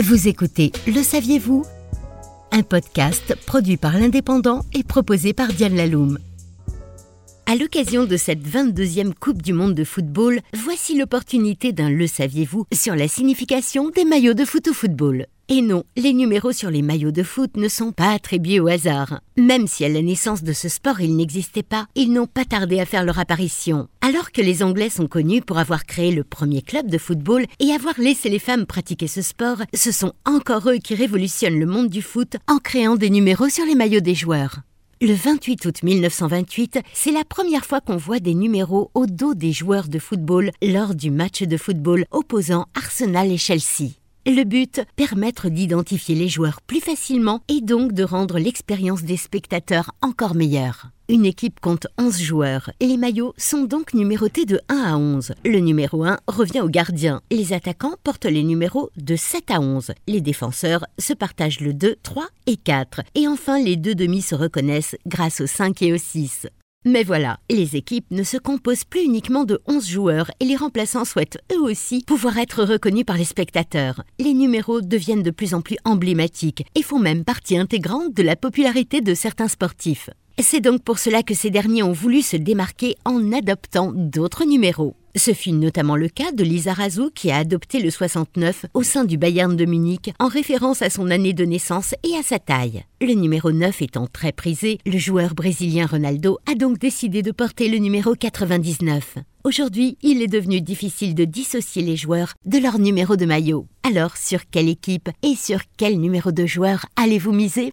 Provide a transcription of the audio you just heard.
Vous écoutez Le saviez-vous? Un podcast produit par l'Indépendant et proposé par Diane Laloum. À l'occasion de cette 22e Coupe du Monde de football, voici l'opportunité d'un Le saviez-vous sur la signification des maillots de foot au football. Et non, les numéros sur les maillots de foot ne sont pas attribués au hasard. Même si à la naissance de ce sport il n'existait pas, ils n'ont pas tardé à faire leur apparition. Alors que les Anglais sont connus pour avoir créé le premier club de football et avoir laissé les femmes pratiquer ce sport, ce sont encore eux qui révolutionnent le monde du foot en créant des numéros sur les maillots des joueurs. Le 28 août 1928, c'est la première fois qu'on voit des numéros au dos des joueurs de football lors du match de football opposant Arsenal et Chelsea. Le but, permettre d'identifier les joueurs plus facilement et donc de rendre l'expérience des spectateurs encore meilleure. Une équipe compte 11 joueurs. Les maillots sont donc numérotés de 1 à 11. Le numéro 1 revient au gardien. Les attaquants portent les numéros de 7 à 11. Les défenseurs se partagent le 2, 3 et 4. Et enfin, les deux demi se reconnaissent grâce au 5 et au 6. Mais voilà, les équipes ne se composent plus uniquement de 11 joueurs et les remplaçants souhaitent eux aussi pouvoir être reconnus par les spectateurs. Les numéros deviennent de plus en plus emblématiques et font même partie intégrante de la popularité de certains sportifs. C'est donc pour cela que ces derniers ont voulu se démarquer en adoptant d'autres numéros. Ce fut notamment le cas de Lisa Razou qui a adopté le 69 au sein du Bayern de Munich en référence à son année de naissance et à sa taille. Le numéro 9 étant très prisé, le joueur brésilien Ronaldo a donc décidé de porter le numéro 99. Aujourd'hui, il est devenu difficile de dissocier les joueurs de leur numéro de maillot. Alors, sur quelle équipe et sur quel numéro de joueur allez-vous miser?